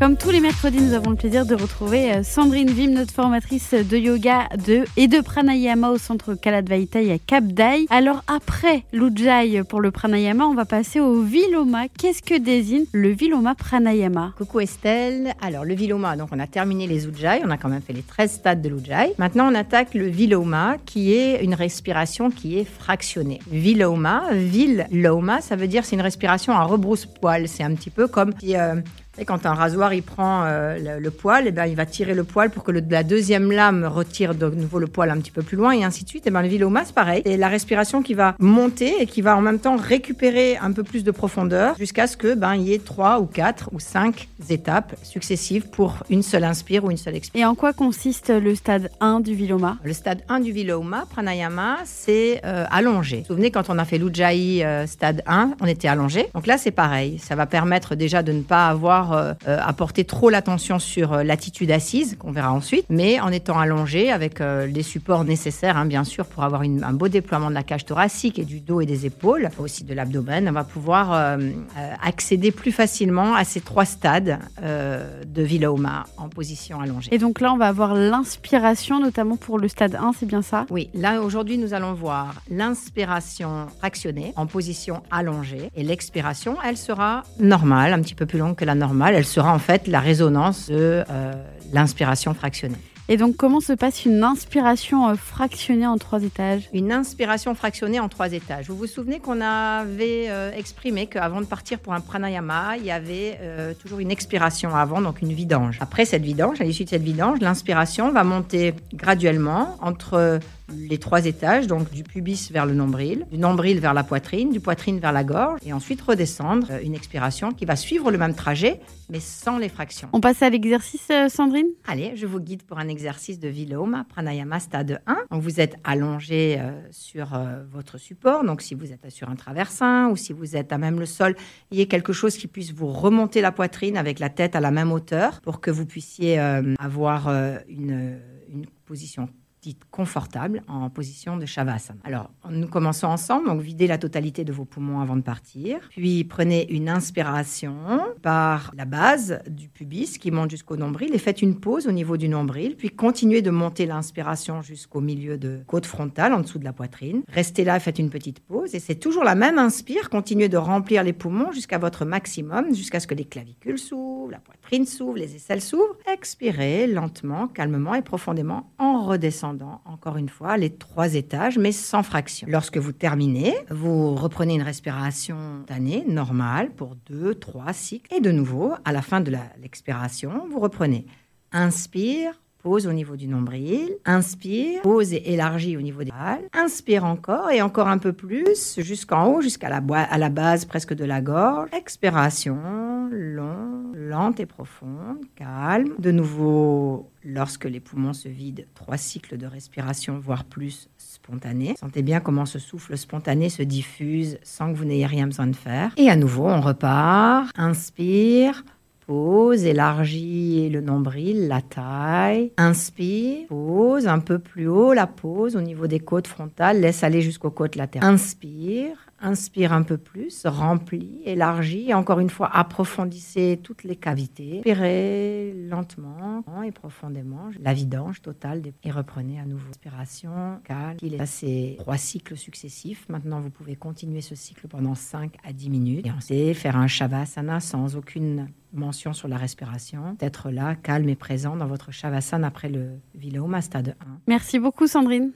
Comme tous les mercredis, nous avons le plaisir de retrouver euh, Sandrine Vim, notre formatrice de yoga de, et de pranayama au centre Kaladvaitai à Cap Dai. Alors après l'Ujjayi pour le pranayama, on va passer au Viloma. Qu'est-ce que désigne le Viloma pranayama? Coucou Estelle. Alors le Viloma, donc on a terminé les Ujjayi, on a quand même fait les 13 stades de l'Ujjayi. Maintenant on attaque le Viloma qui est une respiration qui est fractionnée. Viloma, Vil-Loma, ça veut dire c'est une respiration à rebrousse-poil. C'est un petit peu comme. Euh, et quand un rasoir il prend euh, le, poil, et eh ben, il va tirer le poil pour que la deuxième lame retire de nouveau le poil un petit peu plus loin et ainsi de suite. Et ben, le viloma, c'est pareil. C'est la respiration qui va monter et qui va en même temps récupérer un peu plus de profondeur jusqu'à ce que ben, il y ait trois ou quatre ou cinq étapes successives pour une seule inspire ou une seule expire. Et en quoi consiste le stade 1 du viloma Le stade 1 du viloma, pranayama, c'est euh, allongé. Vous vous souvenez, quand on a fait l'Ujjayi euh, stade 1, on était allongé. Donc là, c'est pareil. Ça va permettre déjà de ne pas avoir euh, euh, apporter trop l'attention sur euh, l'attitude assise, qu'on verra ensuite, mais en étant allongé avec les supports nécessaires, hein, bien sûr, pour avoir un beau déploiement de la cage thoracique et du dos et des épaules, aussi de l'abdomen, on va pouvoir accéder plus facilement à ces trois stades de Viloma en position allongée. Et donc là, on va avoir l'inspiration, notamment pour le stade 1, c'est bien ça? Oui, là aujourd'hui, nous allons voir l'inspiration fractionnée en position allongée. Et l'expiration, elle sera normale, un petit peu plus longue que la normale elle sera en fait la résonance de euh, l'inspiration fractionnée. Et donc, comment se passe une inspiration euh, fractionnée en trois étages? Une inspiration fractionnée en trois étages. Vous vous souvenez qu'on avait euh, exprimé qu'avant de partir pour un pranayama, il y avait toujours une expiration avant, donc une vidange. Après cette vidange, à l'issue de cette vidange, l'inspiration va monter graduellement entre les trois étages, donc du pubis vers le nombril, du nombril vers la poitrine, du poitrine vers la gorge, et ensuite redescendre, euh, une expiration qui va suivre le même trajet, mais sans les fractions. On passe à l'exercice, euh, Sandrine? Allez, je vous guide pour un exercice de Viloma, Pranayama stade 1. Donc vous êtes allongé euh, sur votre support, donc si vous êtes sur un traversin ou si vous êtes à même le sol, il y a quelque chose qui puisse vous remonter la poitrine avec la tête à la même hauteur pour que vous puissiez avoir une, une position confortable en position de Shavasana. Alors, nous commençons ensemble, donc videz la totalité de vos poumons avant de partir. Puis prenez une inspiration par la base du pubis qui monte jusqu'au nombril et faites une pause au niveau du nombril. Puis continuez de monter l'inspiration jusqu'au milieu de côte frontale, en dessous de la poitrine. Restez là, faites une petite pause et c'est toujours la même inspire. Continuez de remplir les poumons jusqu'à votre maximum, jusqu'à ce que les clavicules s'ouvrent, la poitrine s'ouvre, les aisselles s'ouvrent. Expirez lentement, calmement et profondément en redescendant encore une fois, les trois étages, mais sans fraction. Lorsque vous terminez, vous reprenez une respiration tannée, normale, pour deux, trois cycles. Et de nouveau, à la fin de l'expiration, vous reprenez. Inspire, pose au niveau du nombril, inspire, pose et élargit au niveau des balles, inspire encore et encore un peu plus jusqu'en haut, jusqu'à la, la base presque de la gorge, expiration, long, lente et profonde, calme, de nouveau lorsque les poumons se vident, trois cycles de respiration, voire plus spontanés. Sentez bien comment ce souffle spontané se diffuse sans que vous n'ayez rien besoin de faire. Et à nouveau, on repart. Inspire. Pause, élargis le nombril, la taille. Inspire, pose un peu plus haut, la pose au niveau des côtes frontales, laisse aller jusqu'aux côtes latérales. Inspire, Inspire un peu plus, remplis, élargis. Et encore une fois, approfondissez toutes les cavités. Inspirez lentement et profondément. La vidange totale. Et reprenez à nouveau. Inspiration, calme. Il est passé trois cycles successifs. Maintenant, vous pouvez continuer ce cycle pendant 5 à 10 minutes. Et ensuite, faire un Shavasana sans aucune mention sur la respiration. D'être là, calme et présent dans votre Shavasana après le Viloma stade 1. Merci beaucoup, Sandrine.